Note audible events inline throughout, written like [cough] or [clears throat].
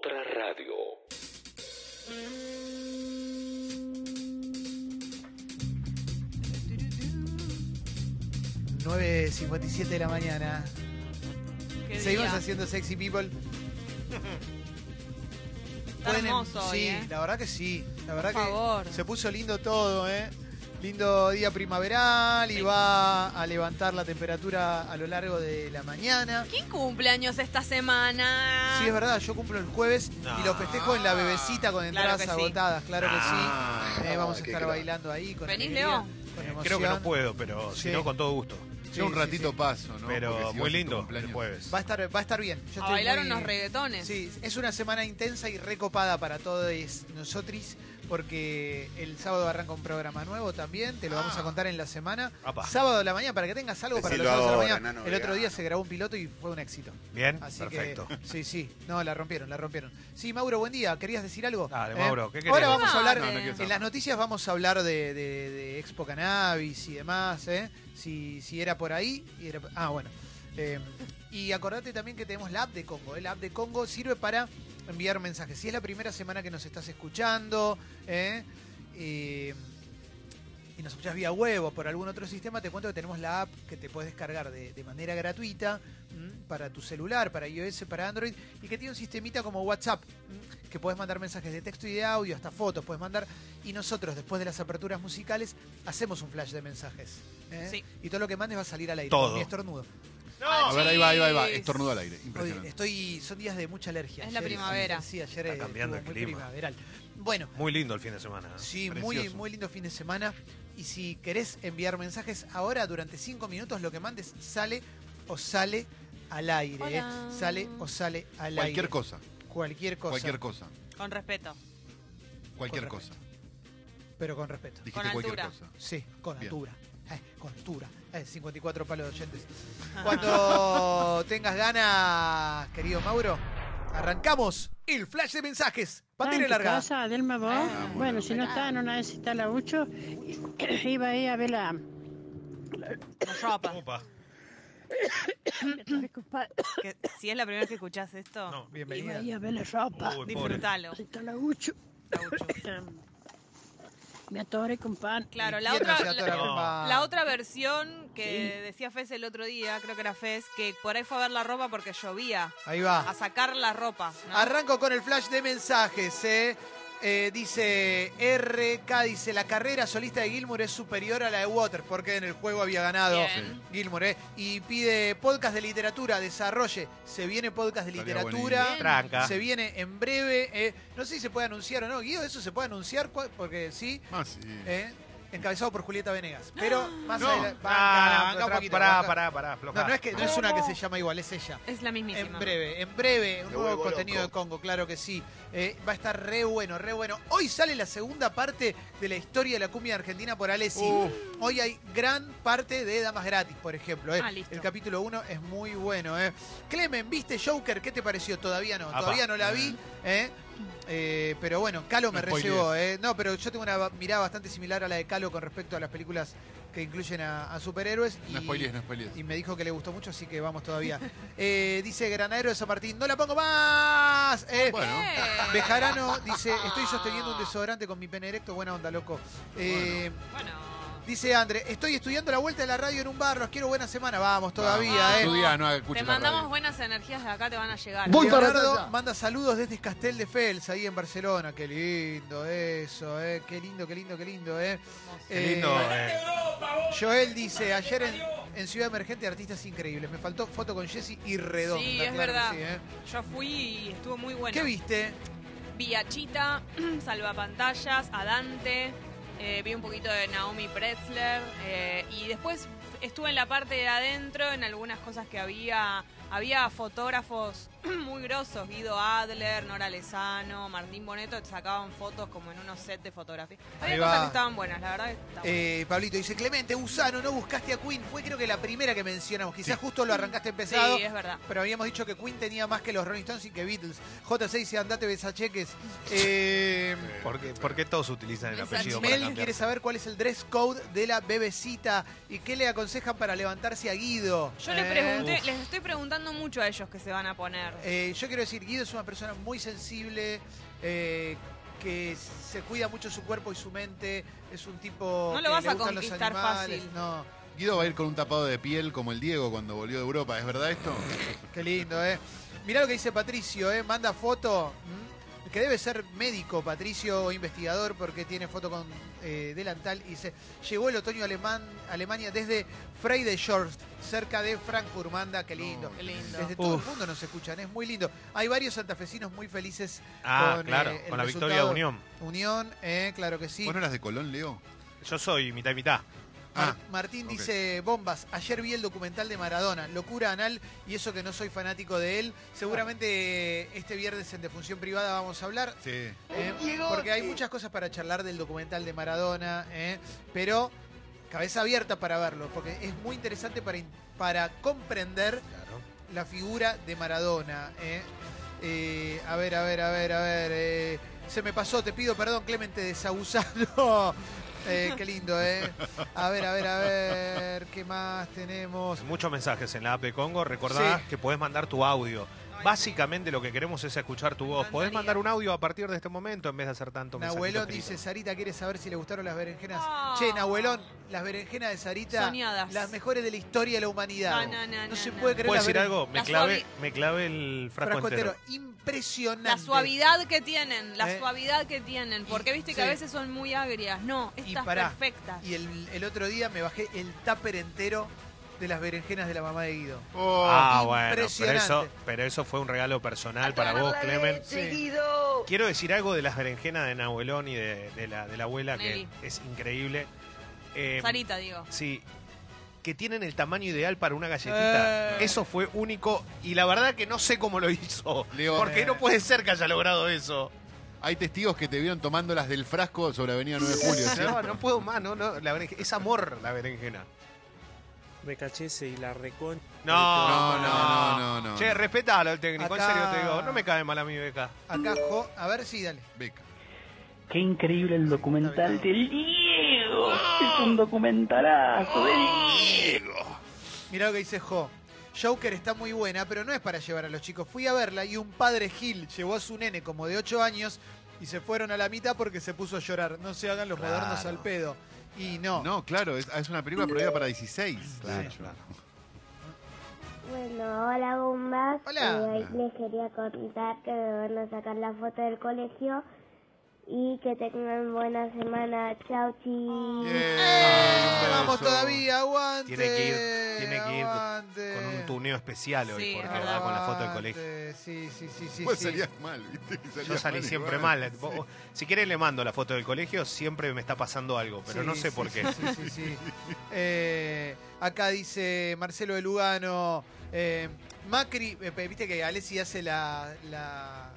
otra radio. 9.57 de la mañana. Qué Seguimos día. haciendo Sexy People. Está Pueden- hermoso hoy, Sí, ¿eh? la verdad que sí. La verdad Por favor. que se puso lindo todo, ¿eh? Lindo día primaveral y va a levantar la temperatura a lo largo de la mañana. ¿Quién cumpleaños esta semana? Sí, es verdad, yo cumplo el jueves y lo festejo en la bebecita con Claro entradas agotadas, claro que Ah, sí. Eh, vamos a estar bailando ahí con ¿Venís, Leo? con Eh, creo que no puedo, pero Sí. si no, con todo gusto. Sí, Yo un ratito sí. paso, ¿no? Pero si muy lindo el jueves. Va a estar, va a estar bien. Yo A estoy bailar muy- unos reggaetones. Sí, es una semana intensa y recopada para todos nosotros porque el sábado arranca un programa nuevo también, te lo vamos a contar en la semana. Apa. Sábado de la mañana para que tengas algo para los Decilo sábados de la ahora, mañana. nano, el otro día se grabó un piloto y fue un éxito. Bien, Así perfecto. que sí, sí, no, la rompieron, la rompieron. Sí, Mauro, buen día, ¿querías decir algo? Eh, Dale, Mauro, ¿qué querés? Ahora vamos a hablar, No, no quiero en saber. las noticias vamos a hablar de, de- de Expo Cannabis y demás, ¿eh? Si, si era por ahí. y era- ah, bueno. Eh, y acordate también que tenemos la app de Congo. ¿eh? La app de Congo sirve para enviar mensajes. Si es la primera semana que nos estás escuchando, ¿eh? Eh, y nos escuchás vía web o por algún otro sistema, te cuento que tenemos la app que te puedes descargar de, de manera gratuita ¿m? para tu celular, para iOS, para Android, y que tiene un sistemita como WhatsApp, ¿m? que puedes mandar mensajes de texto y de audio, hasta fotos puedes mandar, y nosotros después de las aperturas musicales hacemos un flash de mensajes. ¿eh? Sí. Y todo lo que mandes va a salir al aire. Todo. mi estornudo. A ver, ahí va, ahí va, ahí va. Estornudo al aire. Hoy Impresionante. estoy, son días de mucha alergia. Es la Ayer- primavera. Sí, ayer Está cambiando estuvo el muy clima. primaveral. Bueno, Muy lindo el fin de semana. ¿eh? Sí, muy, Precioso. muy lindo fin de semana. Y si querés enviar mensajes ahora, durante cinco minutos, lo que mandes sale o sale al aire. ¿eh? Hola. Sale o sale al Cualquier aire. cosa. Cualquier cosa. Cualquier cosa. Con respeto. Cualquier Con cosa. Pero con respeto. Dijiste Con cualquier altura. cosa. Sí, con Bien. altura. Eh, con altura. Eh, 54 palos de oyentes. Cuando tengas ganas, querido Mauro, arrancamos el flash de mensajes. Pantera Ah, ¿en tu larga. casa, Adelma, vos? Ah, bueno, bueno. si no está en una vez está la Ucho, [coughs] iba ahí a ver la... La ropa. Opa. [coughs] Que si es la primera vez que escuchás esto, No. Iba ahí a ver la ropa. Uy, pobre. disfrútalo. Ahí está la Ucho. Gaucho. [coughs] Me atoré con pan. Claro, ¿Y la otra, la, otra versión que decía Fez el otro día, creo que era Fez, que por ahí fue a ver la ropa porque llovía. Ahí va. A sacar la ropa. ¿no? Arranco con el flash de mensajes. ¿eh? Eh, dice RK, dice la carrera solista de Gilmour es superior a la de Waters porque en el juego había ganado Bien. Gilmour. ¿eh? Y pide podcast de literatura, desarrolle. Se viene podcast de Estaría literatura. buenísimo. Tranca. Se viene en breve. eh, no sé si se puede anunciar o no. Guido, eso se puede anunciar ¿Cuál? porque sí. Ah, sí. ¿eh? Encabezado por Julieta Venegas. Pero más No. adelante. Ah, banca un poquito, pará, banca. pará, pará, aflojá. No, no es, que, no es una que se llama igual, es ella. Es la mismísima. En breve, en breve, un Me nuevo vuelvo contenido loco. de Congo, claro que sí. Eh, va a estar re bueno, re bueno. Hoy sale la segunda parte de la historia de la cumbia argentina por Alessi. Uf. Hoy hay gran parte de Damas Gratis, por ejemplo. eh. Ah, listo. El capítulo 1 es muy bueno. Eh. Clemen, ¿viste Joker? ¿Qué te pareció? Todavía no, Apa. todavía no la vi. eh. Eh, pero bueno, Calo me No recebó. Eh. No, pero yo tengo una mirada bastante similar a la de Calo con respecto a las películas que incluyen a, a superhéroes. No y- spoilees, no spoilees. y me dijo que le gustó mucho, así que vamos todavía. [laughs] Eh, dice Granadero de San Martín, no la pongo más. Eh, Bueno. Eh. Bejarano dice, estoy sosteniendo un desodorante con mi pene erecto. Buena onda, loco. Eh, Bueno. Dice André, estoy estudiando la vuelta de la radio en un bar, los quiero buena semana. Vamos, todavía, Vamos. eh. Estudia, no escuches Te la mandamos radio. buenas energías de acá, te van a llegar. Voy para Leonardo allá. manda saludos desde Castel de Fels, ahí en Barcelona. Qué lindo eso, eh. Qué lindo, qué lindo, qué lindo, eh. Qué lindo. Eh, eh. Joel dice, ayer en, en Ciudad Emergente artistas increíbles. Me faltó foto con Jessy y redonda. Sí, es verdad. sí, eh. Yo fui y estuvo muy bueno. ¿Qué viste? Vi a Chita, [clears throat] Salvapantallas, a Dante, eh, vi un poquito de Naomi Pretzler eh, y después estuve en la parte de adentro en algunas cosas que había. Había fotógrafos [clears throat] muy grosos, Guido Adler, Nora Lezano, Martín Boneto, que sacaban fotos como en unos sets de fotografía. Había cosas que estaban buenas, la verdad que estaban Eh, Pablito dice, Clemente, Gusano, no buscaste a Queen. Fue creo que la primera que mencionamos. Quizás Sí. justo lo arrancaste empezado. Sí, es verdad. Pero habíamos dicho que Queen tenía más que los Rolling Stones y que Beatles. J6 dice, andate besacheques. [laughs] Eh, ¿Por qué, por qué todos utilizan el apellido Mel quiere saber cuál es el dress code de la bebecita y qué le aconsejan para levantarse a Guido. Yo les Eh, pregunté, Uf. les estoy preguntando mucho a ellos que se van a poner. Eh, yo quiero decir, Guido es una persona muy sensible, eh, que se cuida mucho su cuerpo y su mente. Es un tipo. No lo que vas le a gustan los conquistar animales, fácil. No, Guido va a ir con un tapado de piel como el Diego cuando volvió de Europa, ¿es verdad esto? qué lindo, ¿eh? Mirá lo que dice Patricio, ¿eh? Manda foto. ¿m? Que debe ser médico, Patricio, o investigador, porque tiene foto con eh, delantal. Y dice: Llegó el otoño alemán, Alemania desde Friedrichshaus, cerca de Frankfurt. Manda, qué lindo. Qué lindo. Desde todo el mundo nos escuchan, es muy lindo. Hay varios santafesinos muy felices Ah, con, claro, eh, el con la victoria de. Unión. Unión, eh, claro que sí. ¿Vos no eras de Colón, Leo? Yo soy mitad y mitad. Mar- Ah, Martín dice, bombas, ayer vi el documental de Maradona, locura anal, y eso que no soy fanático de él. Seguramente eh, este viernes en Defunción Privada vamos a hablar, Sí. eh, porque hay muchas cosas para charlar del documental de Maradona, eh, pero cabeza abierta para verlo, porque es muy interesante para, para comprender Claro. la figura de Maradona. eh. A ver, a ver, a ver, a ver. se me pasó, te pido perdón, Clemente de Sausano. [laughs] Eh, qué lindo, ¿eh? A ver, a ver, a ver. ¿Qué más tenemos? Muchos mensajes en la app de Congo. Recordá Sí. que podés mandar tu audio. Básicamente lo que queremos es escuchar tu voz. Podés mandar un audio a partir de este momento en vez de hacer tanto. Nahuelón dice, Sarita quiere saber si le gustaron las berenjenas. Ah. Che, Nahuelón, las berenjenas de Sarita, Soñadas. las mejores de la historia de la humanidad. No, no, no, no, se no. puede creer ¿Puedo decir algo? Me suavi- me clavé el frasco, Frasco entero. entero. Impresionante. La suavidad que tienen, la Eh. suavidad que tienen. Porque viste que sí. a veces son muy agrias. No, Y estas pará, perfectas. Y el, el otro día me bajé el tupper entero de las berenjenas de la mamá de Guido. Oh, Ah, bueno, pero eso, pero eso fue un regalo personal para vos, Clemen. Sí. Quiero decir algo de las berenjenas de Nahuelón y de, de la, de la abuela, Nelly. que es increíble. Eh, Sarita, digo. Sí. Que tienen el tamaño ideal para una galletita. Eh. Eso fue único y la verdad que no sé cómo lo hizo. Leo, porque eh. no puede ser que haya logrado eso. Hay testigos que te vieron tomando las del frasco sobre Avenida 9 de Julio, [laughs] No, no puedo más, no, no. La berenjena- es amor la berenjena. Me cachese y la recon... No, No, no, no, no, Che, respetalo al técnico, Acá- en serio te digo. No me cae mal a mi beca. Acá, Jo, a ver si, dale. Beca. Qué increíble el documental del Diego. Es un documentalazo del Diego. Mirá lo que dice Jo. Joker está muy buena, pero no es para llevar a los chicos. Fui a verla y un padre Gil llevó a su nene como de 8 años y se fueron a la mitad porque se puso a llorar. No se hagan los Claro. modernos al pedo. Y no. No, claro, es, es una película prohibida para 16. Claro, Sí. claro. Bueno, hola bombas. Hola. Eh, hoy les quería contar que me van a sacar la foto del colegio y que tengan buena semana. Chau, chi. ¡Eh! un Vamos beso. todavía, aguante. Tiene que ir, tiene que ir aguante. con un tuneo especial hoy, Sí, porque va con la foto del colegio. Sí, sí, sí, sí. Vos sí. salías mal, ¿viste? Salías Yo salí mal siempre igual. mal. Vos- Si quieren le mando la foto del colegio, siempre me está pasando algo, pero Sí, no sé sí, por qué. Sí, sí, sí. Eh, acá dice Marcelo de Lugano. eh, Macri, eh, viste que Alessi hace la, la,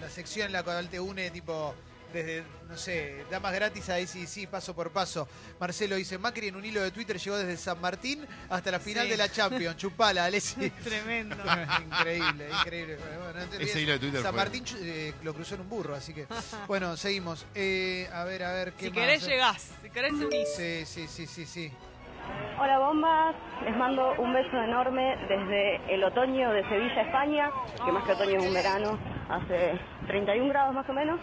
la sección en la cual te une tipo desde, no sé, damas gratis a sí, sí, paso por paso. Marcelo dice, Macri en un hilo de Twitter llegó desde San Martín hasta la final Sí. de la Champions. Chupala, Alessi. [laughs] Tremendo. [laughs] increíble, increíble. Bueno, no entendí Ese eso. hilo de Twitter San fue- Martín eh, lo cruzó en un burro, así que. [laughs] Bueno, seguimos. Eh, a ver, a ver, ¿qué Si más? querés, llegás. Si querés, unís. Sí, sí, sí, sí, sí. Hola bombas, les mando un beso enorme desde el otoño de Sevilla, España, que más que otoño es un verano, hace 31 grados más o menos.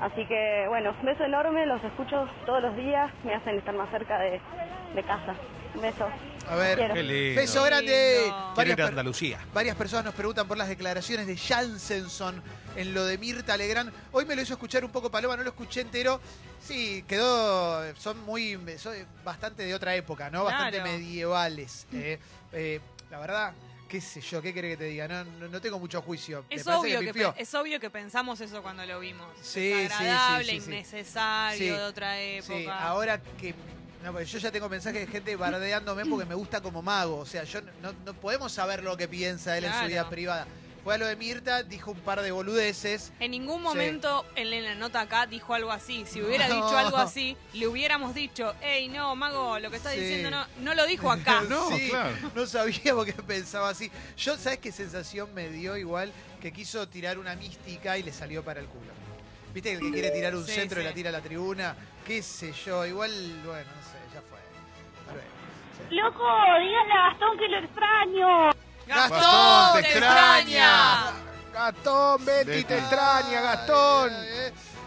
Así que bueno, beso enorme, los escucho todos los días, me hacen estar más cerca de, de casa. Un beso. A ver. Qué lindo. beso grande. Lindo. Varias, ir a per- Andalucía. varias personas nos preguntan por las declaraciones de Jansenson en lo de Mirta Legrand. Hoy me lo hizo escuchar un poco Paloma, no lo escuché entero. Sí, quedó, son muy, son bastante de otra época, ¿no? Bastante Claro. medievales. eh. Eh, la verdad, qué sé yo, qué querés que te diga, no, no, no tengo mucho juicio. Es obvio, que es obvio que pensamos eso cuando lo vimos. Sí, sí, Desagradable, sí, sí, sí. innecesario, Sí. de otra época. Sí, ahora que. No, porque yo ya tengo mensajes de gente bardeándome porque me gusta como mago. O sea, yo no, no podemos saber lo que piensa él en su vida privada. Fue a lo de Mirta, dijo un par de boludeces. En ningún Sí. momento él en la nota acá dijo algo así. Si hubiera No. dicho algo así, le hubiéramos dicho, hey, no, Mago, lo que estás Sí. diciendo no, no lo dijo acá. [laughs] No, Sí, claro. no sabía porque pensaba así. Yo, ¿sabes qué sensación me dio igual? Que quiso tirar una mística y le salió para el culo. ¿Viste el que quiere tirar un Sí, centro y sí. la tira a la tribuna? ¿Qué sé yo? Igual, bueno, no sé, ya fue. Sí. Loco, dígale a Gastón que lo extraño. Gastón, te te extraña. Gastón, Betty, Betty. te extraña, Gastón.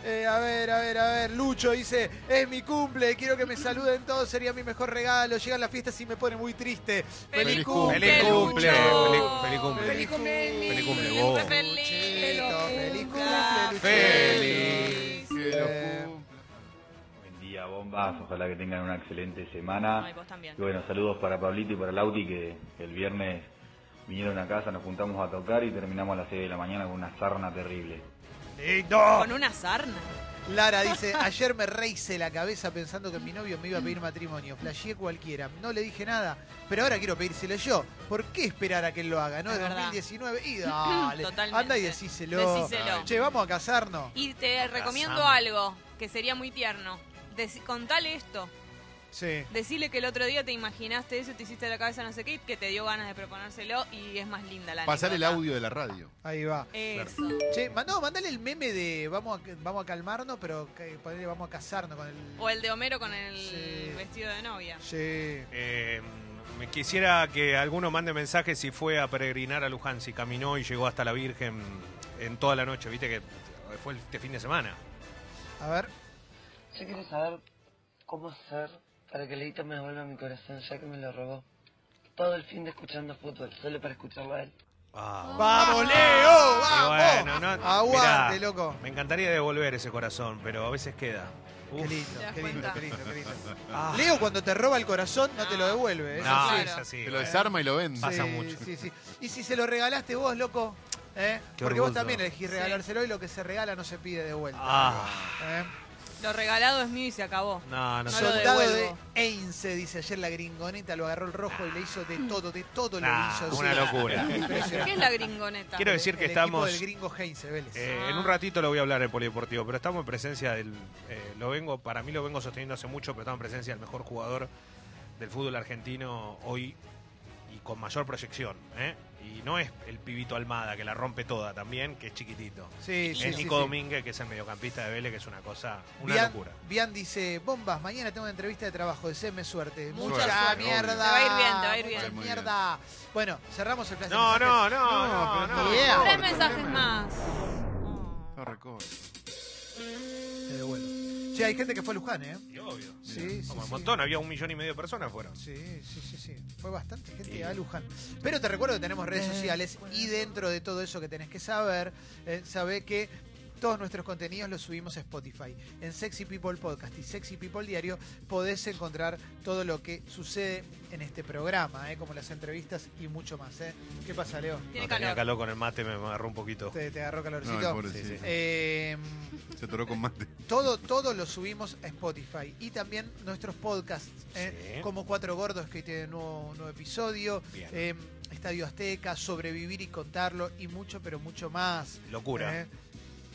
Eh, a ver, a ver, a ver. Lucho dice, es mi cumple, quiero que me saluden todos, sería mi mejor regalo. Llegan las fiestas y me pone muy triste. Feliz Feliz cumple, Feliz cumple, feliz, feliz cumple. Feliz cumple, Feliz cumple, Feliz cumple, feliz cumple. Buen día, bombas. Ojalá que tengan una excelente semana. Ay, vos también. Y bueno, saludos para Pablito y para Lauti que el viernes vinieron a casa, nos juntamos a tocar y terminamos a las 6 de la mañana con una sarna terrible. Con una sarna. Lara dice, [laughs] ayer me rehice la cabeza pensando que mi novio me iba a pedir matrimonio. Flasheé cualquiera. No le dije nada, pero ahora quiero pedírselo yo. ¿Por qué esperar a que él lo haga? No, Es de verdad. 2019. Y [clears throat] dale, Totalmente. anda y decíselo. Decíselo. Che, vamos a casarnos. Y te recomiendo algo que sería muy tierno. Contale esto. Sí. Decirle que el otro día te imaginaste eso, te hiciste la cabeza no sé qué, que te dio ganas de proponérselo y es más linda la Pasar el anécdota. audio de la radio. Ahí va. Eso. Che, ma- no, mandale el meme de vamos a, vamos a calmarnos, pero que, ponele, vamos a casarnos con el. O el de Homero con el Sí. vestido de novia. Sí. Eh, me quisiera que alguno mande mensajes si fue a peregrinar a Luján, si caminó y llegó hasta la Virgen en toda la noche, viste que fue este fin de semana. A ver. Yo quiero saber cómo hacer para que Leito me devuelva mi corazón, ya que me lo robó. Todo el fin de escuchando fútbol, solo para escucharlo a él. Ah. ¡Vamos, Leo! ¡Vamos! bueno, no, Aguante, mirá, loco. Me encantaría devolver ese corazón, pero a veces queda. Qué lindo, ¿Te qué lindo, qué lindo, qué [laughs] lindo. Ah. Leo, cuando te roba el corazón, no te lo devuelve. Eso No, sí. es así. Se lo desarma y lo vende. Pasa Sí, mucho. Sí, sí. Y si se lo regalaste vos, loco, ¿eh? Qué porque vos orgullo. también elegís regalárselo y lo que se regala no se pide de vuelta. Ah. ¿eh? Lo regalado es mío y se acabó. No, no, No Soldado de. Einse, dice ayer la gringoneta, lo agarró el rojo y le hizo de todo, de todo Nah, lo hizo. una sí. locura. [laughs] ¿Qué es la gringoneta? Quiero decir que el estamos. del gringo Heinze, Vélez. Eh, Ah. En un ratito lo voy a hablar del polideportivo, pero estamos en presencia del. eh, lo vengo, para mí lo vengo sosteniendo hace mucho, pero estamos en presencia del mejor jugador del fútbol argentino hoy y con mayor proyección. ¿eh? Y no es el pibito Almada que la rompe toda también, que es chiquitito. Sí, sí, es sí, Nico sí. Domínguez, que es el mediocampista de Vélez, que es una cosa, una Bian, locura. Bian dice, bombas, mañana tengo una entrevista de trabajo, deseame suerte. Mucha Mucha, suerte. mierda. Te va a ir bien, te va a ir bien. Mierda. Bueno, cerramos el plan de No, no, no, No, no, no. Tres mensajes más. No recuerdo. Che, hay gente que fue a Luján, ¿eh? Y obvio. Sí, sí, Como un sí. montón, había un millón y medio de personas fueron. Sí, sí, sí, sí. Fue bastante gente a Luján. Pero te recuerdo que tenemos redes sociales y dentro de todo eso que tenés que saber, eh, sabe que todos nuestros contenidos los subimos a Spotify. En Sexy People Podcast y Sexy People Diario podés encontrar todo lo que sucede en este programa, eh, como las entrevistas y mucho más. Eh. ¿Qué pasa, Leo? Tiene No tenía calor. calor con el mate, me agarró un poquito. ¿Te, te agarró calorcito? Sí, sí. Eh, Se atoró con mate. todo, todo lo subimos a Spotify y también nuestros podcasts, eh, Sí. como Cuatro Gordos que tiene nuevo, nuevo episodio, Bien. eh, Estadio Azteca, Sobrevivir y Contarlo y mucho, pero mucho más. Locura.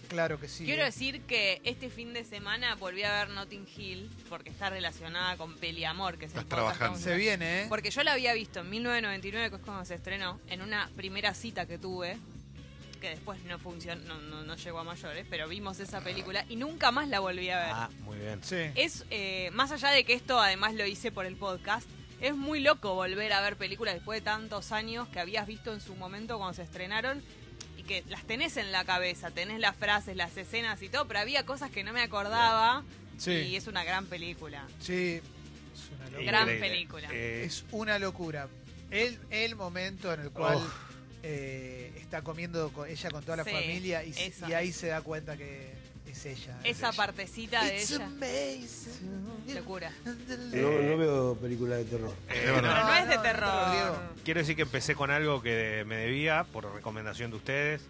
Claro que sí. Quiero eh. decir que este fin de semana volví a ver Notting Hill porque está relacionada con Peliamor, que es el Estás trabajando. Se viene, ¿eh? Porque yo la había visto en 1999, que es cuando se estrenó, en una primera cita que tuve, que después no funcionó, no, no- no llegó a mayores, pero vimos esa película y nunca más la volví a ver. Ah, muy bien. Sí. Es, eh, más allá de que esto además lo hice por el podcast, es muy loco volver a ver películas después de tantos años que habías visto en su momento cuando se estrenaron que las tenés en la cabeza, tenés las frases, las escenas y todo, pero había cosas que no me acordaba Sí. y es una gran película. Sí. Es una locura. Gran Increíble. película. Eh, Es una locura. El, el momento en el cual eh, está comiendo con ella con toda la Sí, familia y, esa. y ahí se da cuenta que es ella. es Esa ella. partecita de It's ella, amazing. Locura. No, no veo películas de terror. eh, Pero no, no, es de no, terror. Quiero decir que empecé con algo que me debía por recomendación de ustedes.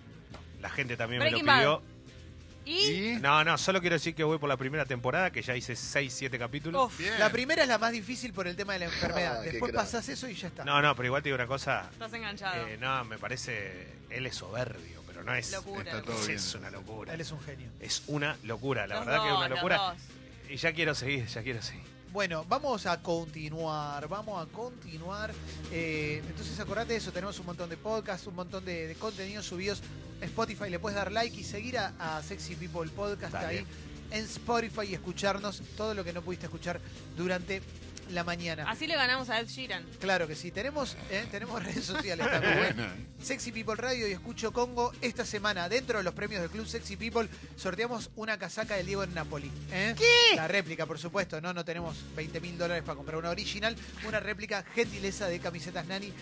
La gente también Breaking me lo pidió. Y, ¿Y? No, no, solo quiero decir que voy por la primera temporada, que ya hice 6, 7 capítulos. uf. La primera es la más difícil por el tema de la enfermedad. Ah, Después pasas eso y ya está. No, no, pero igual te digo una cosa. estás enganchado. eh, no, me parece. Él es soberbio, pero no es. Locura. Está todo es, bien. es una locura. Él es un genio. Es una locura, la Los verdad que es una locura. Y ya quiero seguir, ya quiero seguir. Bueno, vamos a continuar, vamos a continuar. Eh, entonces acordate de eso, tenemos un montón de podcasts, un montón de, de contenidos subidos en Spotify. Le puedes dar like y seguir a, a Sexy People Podcast Dale. ahí en Spotify y escucharnos todo lo que no pudiste escuchar durante la mañana. Así le ganamos a Ed Sheeran. Claro que sí. Tenemos, eh, tenemos redes sociales también. ¿eh? Sexy People Radio y Escucho Congo. Esta semana, dentro de los premios del Club Sexy People, sorteamos una casaca del Diego en Napoli. ¿eh? ¿Qué? La réplica, por supuesto. No, no tenemos 20 mil dólares para comprar una original. Una réplica gentileza de camisetas Nani.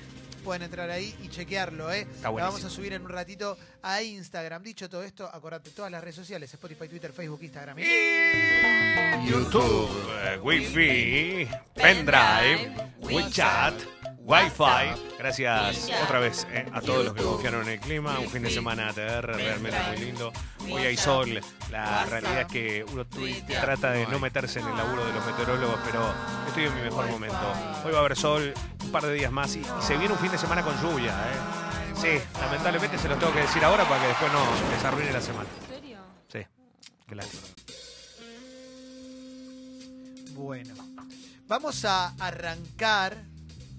Pueden entrar ahí y chequearlo, ¿eh? La buenísimo. vamos a subir en un ratito a Instagram. Dicho todo esto, acordate, todas las redes sociales, Spotify, Twitter, Facebook, Instagram. y- YouTube, eh, Wi-Fi, Pendrive, WeChat, Wi-Fi. Gracias otra vez eh, a todos los que confiaron en el clima. Un fin de semana ATR realmente muy lindo. Hoy hay sol. La realidad es que uno trata de no meterse en el laburo de los meteorólogos, pero estoy en mi mejor momento. Hoy va a haber sol un par de días más y, y se viene un fin de semana con lluvia. eh. Sí, lamentablemente se los tengo que decir ahora para que después no les arruine la semana. ¿En serio? Sí, qué lástima. Bueno, vamos a arrancar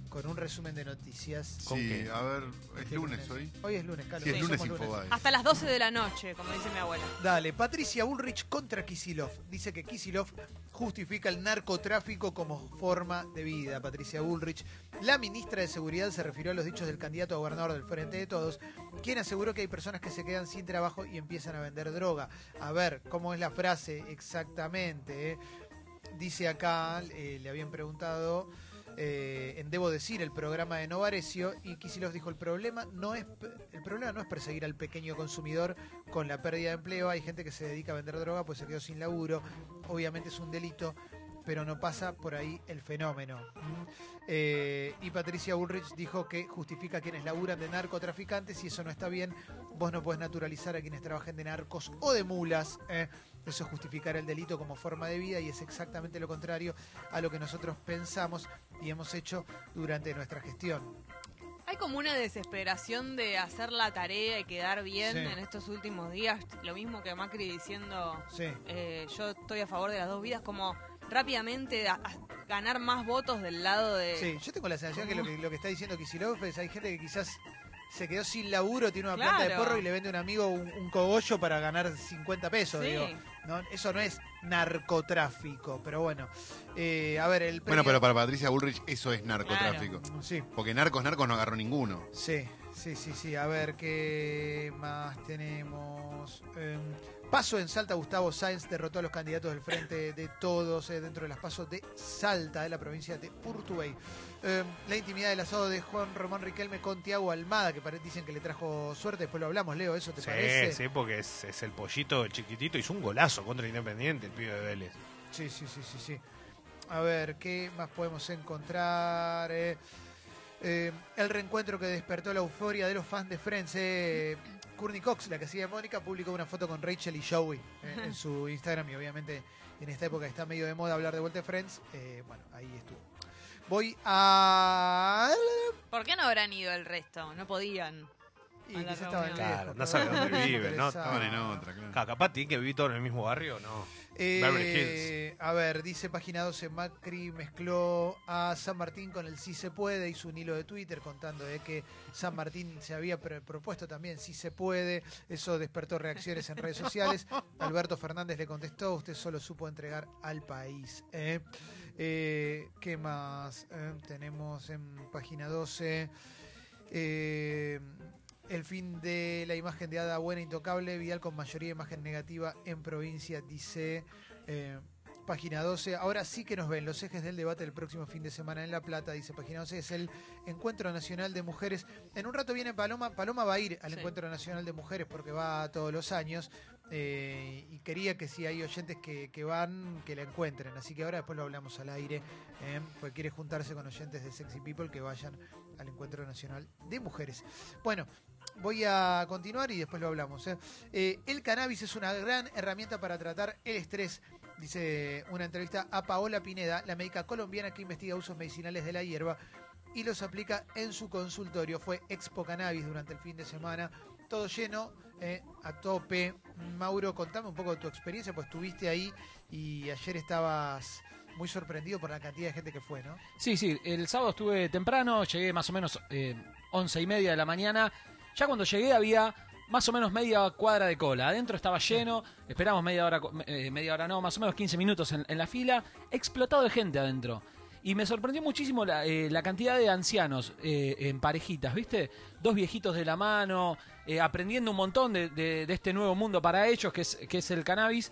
con un resumen de noticias. ¿Con Sí, qué? a ver, es lunes hoy. Hoy es lunes, Carlos. Sí, es hoy lunes Infobae. Hasta las 12 de la noche, como dice mi abuela. Dale, Patricia Bullrich contra Kisilov. Dice que Kisilov justifica el narcotráfico como forma de vida. Patricia Bullrich, la ministra de Seguridad, se refirió a los dichos del candidato a gobernador del Frente de Todos, quien aseguró que hay personas que se quedan sin trabajo y empiezan a vender droga. A ver, ¿cómo es la frase exactamente? eh? Dice acá, eh, le habían preguntado eh, en Debo Decir, el programa de Novarecio, y Kicillof dijo, el problema, no es, el problema no es perseguir al pequeño consumidor con la pérdida de empleo, hay gente que se dedica a vender droga, pues se quedó sin laburo, obviamente es un delito, pero no pasa por ahí el fenómeno. Eh, y Patricia Bullrich dijo que justifica a quienes laburan de narcotraficantes y eso no está bien. Vos no podés naturalizar a quienes trabajen de narcos o de mulas. ¿eh? Eso es justificar el delito como forma de vida y es exactamente lo contrario a lo que nosotros pensamos y hemos hecho durante nuestra gestión. Hay como una desesperación de hacer la tarea y quedar bien Sí. en estos últimos días. Lo mismo que Macri diciendo, Sí. eh, yo estoy a favor de las dos vidas, como rápidamente a- a ganar más votos del lado de... Sí, yo tengo la sensación que lo que, lo que está diciendo Kicillof es hay gente que quizás se quedó sin laburo, tiene una planta de porro y le vende a un amigo un, un cogollo para ganar 50 pesos. Sí. Digo. No, eso no es narcotráfico, pero bueno. Eh, a ver, el Bueno, premio- pero para Patricia Bullrich eso es narcotráfico. Sí. Porque narcos, narcos no agarró ninguno. Sí, sí, sí, sí. A ver, ¿qué más tenemos? Eh, paso en Salta, Gustavo Sáenz derrotó a los candidatos del Frente de Todos eh, dentro de las pasos de Salta, de la provincia de Urtubey. Eh, la intimidad del asado de Juan Román Riquelme con Tiago Almada, que dicen que le trajo suerte. Después lo hablamos, Leo, ¿eso te Sí, parece? sí, porque es, es el pollito, el chiquitito, hizo un golazo contra Independiente, el pibe de Vélez. Sí, sí, sí, sí, sí. A ver, ¿qué más podemos encontrar? Eh, eh, el reencuentro que despertó la euforia de los fans de Friends. Courtney Cox, la que hacía Mónica, publicó una foto con Rachel y Joey eh, en su Instagram y obviamente en esta época está medio de moda hablar de vuelta de Friends. eh, bueno, ahí estuvo. Voy a... ¿Por qué no habrán ido el resto? No podían. Y a la quizás estaban. Claro, lejos, no sabe pero dónde viven. [laughs] Estaban en otra, claro. Ca- Capaz tienen que vivir todos en el mismo barrio, ¿no? Beverly Hills. Eh, a ver, dice página 12, Macri mezcló a San Martín con el Sí se puede, hizo un hilo de Twitter contando de que San Martín se había propuesto también Sí se puede, eso despertó reacciones en redes sociales. [laughs] Alberto Fernández le contestó, usted solo supo entregar al país. ¿eh? Eh, ¿Qué más tenemos en página 12? Eh, el fin de la imagen de Ada Buena Intocable, Vidal con mayoría de imagen negativa en provincia, dice eh, página 12. Ahora sí que nos ven los ejes del debate del próximo fin de semana en La Plata, dice página 12, es el Encuentro Nacional de Mujeres. En un rato viene Paloma, Paloma va a ir al Sí. Encuentro Nacional de Mujeres porque va todos los años eh, y quería que si hay oyentes que, que van, que la encuentren. Así que ahora después lo hablamos al aire, eh, porque quiere juntarse con oyentes de Sexy People que vayan al Encuentro Nacional de Mujeres. Bueno, voy a continuar y después lo hablamos. ¿eh? Eh, el cannabis es una gran herramienta para tratar el estrés, dice una entrevista a Paola Pineda, la médica colombiana que investiga usos medicinales de la hierba y los aplica en su consultorio. Fue Expo Cannabis durante el fin de semana, todo lleno, eh, a tope. Mauro, contame un poco de tu experiencia, pues estuviste ahí y ayer estabas muy sorprendido por la cantidad de gente que fue, ¿no? Sí, sí, el sábado estuve temprano, llegué más o menos eh, once y media de la mañana. Ya cuando llegué había más o menos media cuadra de cola. Adentro estaba lleno, esperamos media hora, eh, media hora no, más o menos 15 minutos en, la fila, explotado de gente adentro. Y me sorprendió muchísimo la, eh, cantidad de ancianos eh, en parejitas, ¿viste? Dos viejitos de la mano, aprendiendo un montón de, de- de este nuevo mundo para ellos, que es, que es el cannabis.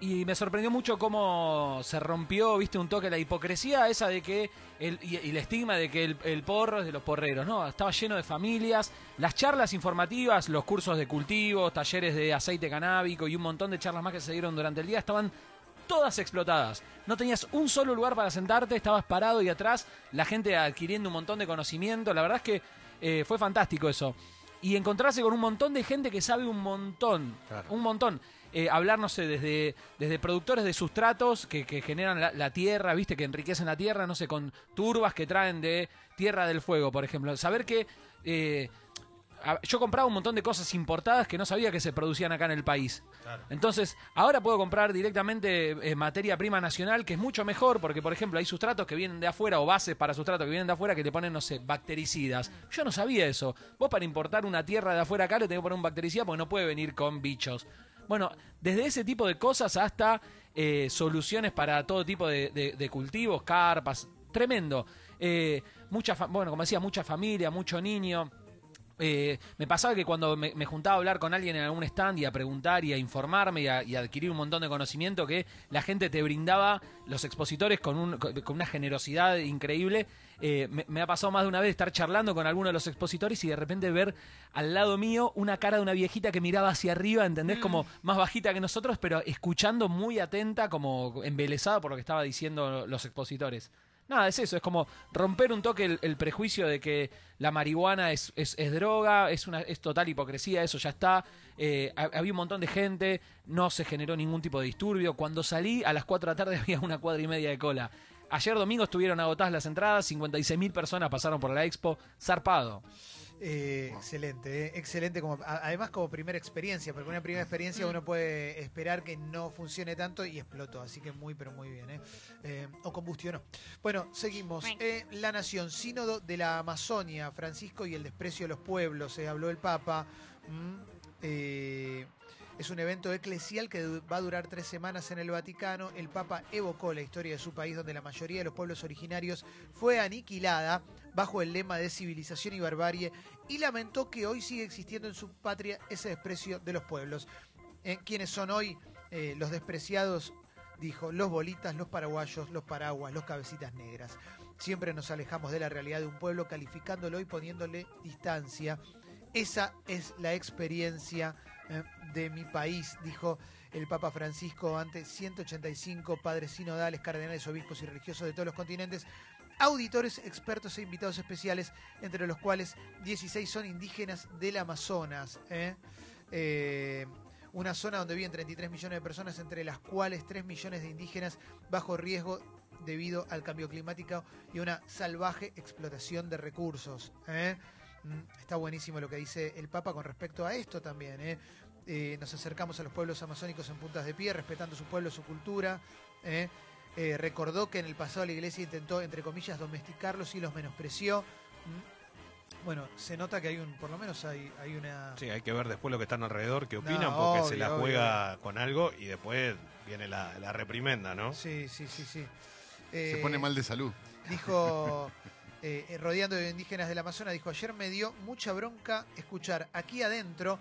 Y me sorprendió mucho cómo se rompió, viste, un toque la hipocresía esa de que, el, y, y el estigma de que el, el porro es de los porreros, ¿no? Estaba lleno de familias, las charlas informativas, los cursos de cultivo, talleres de aceite canábico y un montón de charlas más que se dieron durante el día estaban todas explotadas. No tenías un solo lugar para sentarte, estabas parado y atrás la gente adquiriendo un montón de conocimiento. La verdad es que eh, fue fantástico eso. Y encontrarse con un montón de gente que sabe un montón, un montón. Eh, hablar, no sé, desde, desde productores de sustratos que, que generan la, la tierra, viste, que enriquecen la tierra, no sé, con turbas que traen de Tierra del Fuego, por ejemplo. Saber que eh, yo compraba un montón de cosas importadas que no sabía que se producían acá en el país. Entonces, ahora puedo comprar directamente eh, materia prima nacional, que es mucho mejor, porque, por ejemplo, hay sustratos que vienen de afuera o bases para sustratos que vienen de afuera que te ponen, no sé, bactericidas. Yo no sabía eso. Vos para importar una tierra de afuera acá le tenés que poner un bactericida porque no puede venir con bichos. Bueno, desde ese tipo de cosas hasta eh, soluciones para todo tipo de, cultivos, carpas, tremendo. Eh, mucha, bueno, como decía, mucha familia, mucho niño. Eh, me pasaba que cuando me, me juntaba a hablar con alguien en algún stand y a preguntar y a informarme y a, y a adquirir un montón de conocimiento que la gente te brindaba, los expositores, con, un- con una generosidad increíble. Eh, me, me ha pasado más de una vez estar charlando con alguno de los expositores y de repente ver al lado mío una cara de una viejita que miraba hacia arriba, ¿entendés? Como más bajita que nosotros, pero escuchando muy atenta, como embelesada por lo que estaba diciendo los expositores. Nada, es eso, es como romper un toque el, prejuicio de que la marihuana es, es, droga, es una es total hipocresía, eso ya está. Eh, ha- había un montón de gente, no se generó ningún tipo de disturbio. Cuando salí a las 4 de la tarde [laughs] había una cuadra y media de cola. Ayer domingo estuvieron agotadas las entradas, 56.000 personas pasaron por la expo, zarpado. Eh, excelente, eh, excelente. Como, además, como primera experiencia, porque una primera experiencia uno puede esperar que no funcione tanto y explotó. Así que muy, pero muy bien. eh. Eh, o combustionó. Bueno, seguimos. La Nación, Sínodo de la Amazonia, Francisco y el desprecio de los pueblos. Se habló el Papa. Mm, es un evento eclesial que va a durar tres semanas en el Vaticano. El Papa evocó la historia de su país, donde la mayoría de los pueblos originarios fue aniquilada bajo el lema de civilización y barbarie, y lamentó que hoy sigue existiendo en su patria ese desprecio de los pueblos. Eh, ¿Quiénes son hoy eh, los despreciados? Dijo, los bolitas, los paraguayos, los paraguas, los cabecitas negras. Siempre nos alejamos de la realidad de un pueblo calificándolo y poniéndole distancia. Esa es la experiencia eh, de mi país, dijo el Papa Francisco ante 185 padres sinodales, cardenales, obispos y religiosos de todos los continentes, auditores, expertos e invitados especiales, entre los cuales 16 son indígenas del Amazonas. ¿eh? Eh, una zona donde viven 33 millones de personas, entre las cuales 3 millones de indígenas bajo riesgo debido al cambio climático y una salvaje explotación de recursos. ¿eh? Mm, Está buenísimo lo que dice el Papa con respecto a esto también. nos acercamos a los pueblos amazónicos en puntas de pie, respetando su pueblo, su cultura. ¿Eh? Eh, recordó que en el pasado la iglesia intentó, entre comillas, domesticarlos y los menospreció. Mm. Bueno, se nota que hay un, por lo menos hay, hay una... Sí, hay que ver después lo que están alrededor, qué opinan, No, porque se la obvio. juega con algo y después viene la, la reprimenda, ¿no? Sí, sí, sí, sí. Se Eh, pone mal de salud. Dijo, [laughs] eh, eh, rodeando de indígenas del Amazonas, dijo, ayer me dio mucha bronca escuchar aquí adentro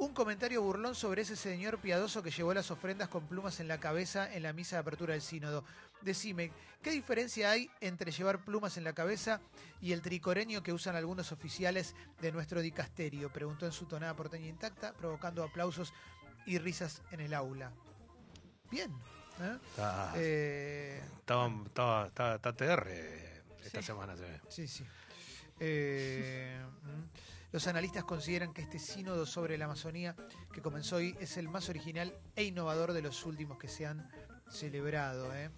un comentario burlón sobre ese señor piadoso que llevó las ofrendas con plumas en la cabeza en la misa de apertura del sínodo. Decime, ¿qué diferencia hay entre llevar plumas en la cabeza y el tricoreño que usan algunos oficiales de nuestro dicasterio? Preguntó en su tonada porteña intacta, provocando aplausos y risas en el aula. Bien. ¿eh? Está, Eh, estaba, estaba, está TR esta Sí. semana, se ve. Sí, sí. Eh, [laughs] mm. Los analistas consideran que este sínodo sobre la Amazonía que comenzó hoy es el más original e innovador de los últimos que se han celebrado. ¿eh?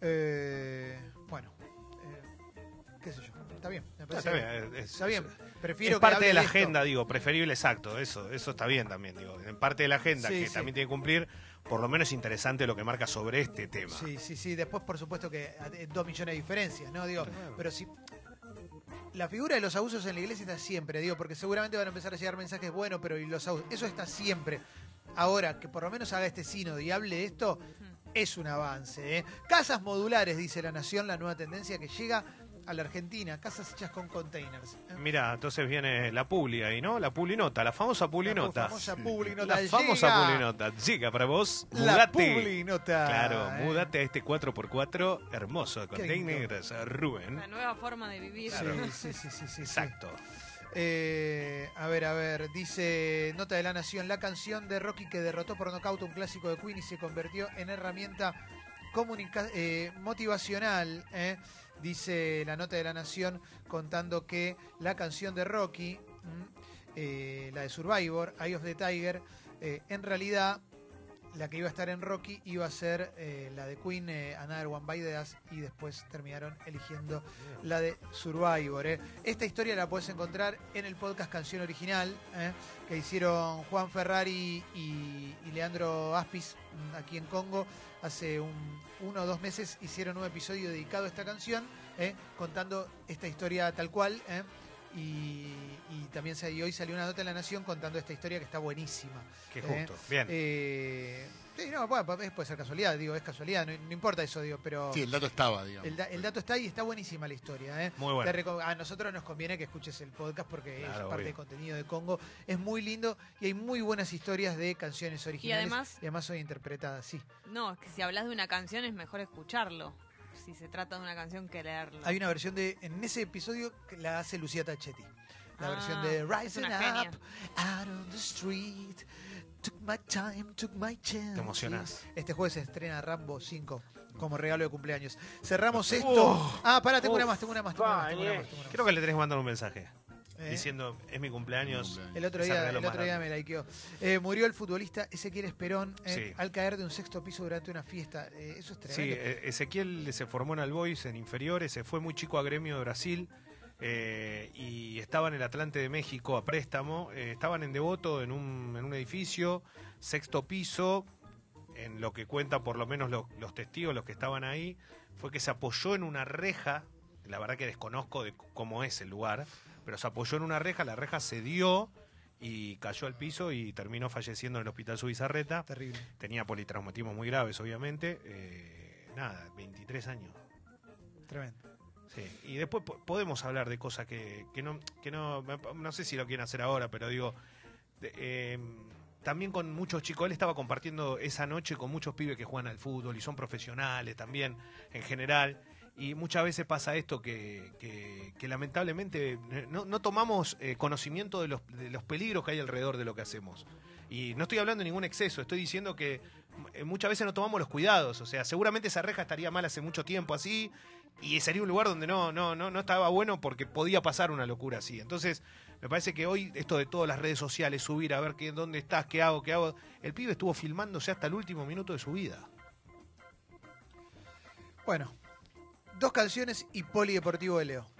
Eh, bueno, eh, qué sé yo. Está bien. me parece Está bien, bien. es- Está bien. es- Prefiero es parte de la agenda, digo, preferible exacto, eso, eso está bien también, digo, en parte de la agenda Sí, que sí. también tiene que cumplir, por lo menos interesante lo que marca sobre este tema. Sí, sí, sí. Después, por supuesto, que eh, dos millones de diferencias, ¿no? Digo, pero si. La figura de los abusos en la iglesia está siempre, digo, porque seguramente van a empezar a llegar mensajes, bueno, pero y los abusos. Eso está siempre. Ahora, que por lo menos haga este sínodo y hable de esto, es un avance. ¿eh? Casas modulares, dice La Nación, la nueva tendencia que llega a la Argentina. Casas hechas con containers. ¿eh? Mira, entonces viene la publi ahí, ¿no? La publinota, la famosa publinota. La famosa publinota. La famosa Llega publinota. Llega para vos. La Mudate. publinota. Claro, ¿eh? mudate a este 4x4 hermoso de containers, Rubén. La nueva forma de vivir. Sí, sí, sí, sí, sí. Exacto. Eh, a ver, a ver, dice Nota de la Nación, la canción de Rocky que derrotó por nocaut un clásico de Queen y se convirtió en herramienta comunica- eh, motivacional, ¿eh? Dice la Nota de la Nación contando que la canción de Rocky, mm, eh, la de Survivor, Eye of the Tiger, eh, en realidad la que iba a estar en Rocky iba a ser eh, la de Queen, eh, Another One by the Us, y después terminaron eligiendo la de Survivor. eh. Esta historia la puedes encontrar en el podcast Canción Original, eh, que hicieron Juan Ferrari y, y Leandro Aspis mm, aquí en Congo. Hace un- uno o dos meses hicieron un episodio dedicado a esta canción, contando esta historia tal cual. Y, y también se- y hoy salió una nota en La Nación contando esta historia que está buenísima. Qué eh. justo. Bien. Eh, sí, no, bueno, pues, puede ser casualidad, digo, es casualidad, no, no importa eso, digo, pero... Sí, el dato estaba, digamos. El, da- el dato está y está buenísima la historia. ¿eh? Muy bueno. A nosotros nos conviene que escuches el podcast porque es parte obvio. del contenido de Congo. Es muy lindo y hay muy buenas historias de canciones originales. además- y además son interpretadas, sí. No, es que si hablas de una canción es mejor escucharlo. Si se trata de una canción que leerlo. Hay una versión de, en ese episodio que la hace Lucía Tachetti. La Ah, versión de Rising genia. Up, Out on the Street, Took my time, took my chance. Te emocionás. Este jueves se estrena Rambo 5 como regalo de cumpleaños. Cerramos esto. Oh. ah, pará, tengo Oh. una más, tengo una más, tengo una más, tengo una más, tengo una más. Creo que le tenés que mandar un mensaje. ¿Eh? Diciendo, es mi cumpleaños. El otro día, el otro día me likeó. Eh, murió el futbolista Ezequiel Esperón eh, Sí. al caer de un sexto piso durante una fiesta. Eh, eso es Sí, tremendo. eh, Ezequiel se formó en Albois, en inferiores, se fue muy chico a Gremio de Brasil eh, y estaba en el Atlante de México a préstamo. eh, estaban en Devoto en un, en un edificio, sexto piso. En lo que cuentan por lo menos lo- los testigos, los que estaban ahí, fue que se apoyó en una reja. La verdad que desconozco de cómo es el lugar, pero se apoyó en una reja, la reja se dio y cayó al piso y terminó falleciendo en el hospital Subizarreta. Terrible. Tenía politraumatismos muy graves, obviamente. Eh, nada, 23 años. Tremendo. Sí. Y después po- podemos hablar de cosas que, que no, que no, no sé si lo quieren hacer ahora, pero digo, de- eh, también con muchos chicos, él estaba compartiendo esa noche con muchos pibes que juegan al fútbol y son profesionales también en general. Y muchas veces pasa esto que, lamentablemente no, tomamos eh, conocimiento de los, de los peligros que hay alrededor de lo que hacemos. Y no estoy hablando de ningún exceso, estoy diciendo que eh, muchas veces no tomamos los cuidados. O sea, seguramente esa reja estaría mal hace mucho tiempo así y sería un lugar donde no, no, no, no estaba bueno porque podía pasar una locura así. Entonces, me parece que hoy esto de todas las redes sociales, subir a ver qué, dónde estás, qué hago, qué hago, el pibe estuvo filmándose hasta el último minuto de su vida. Bueno, dos canciones y polideportivo de Leo.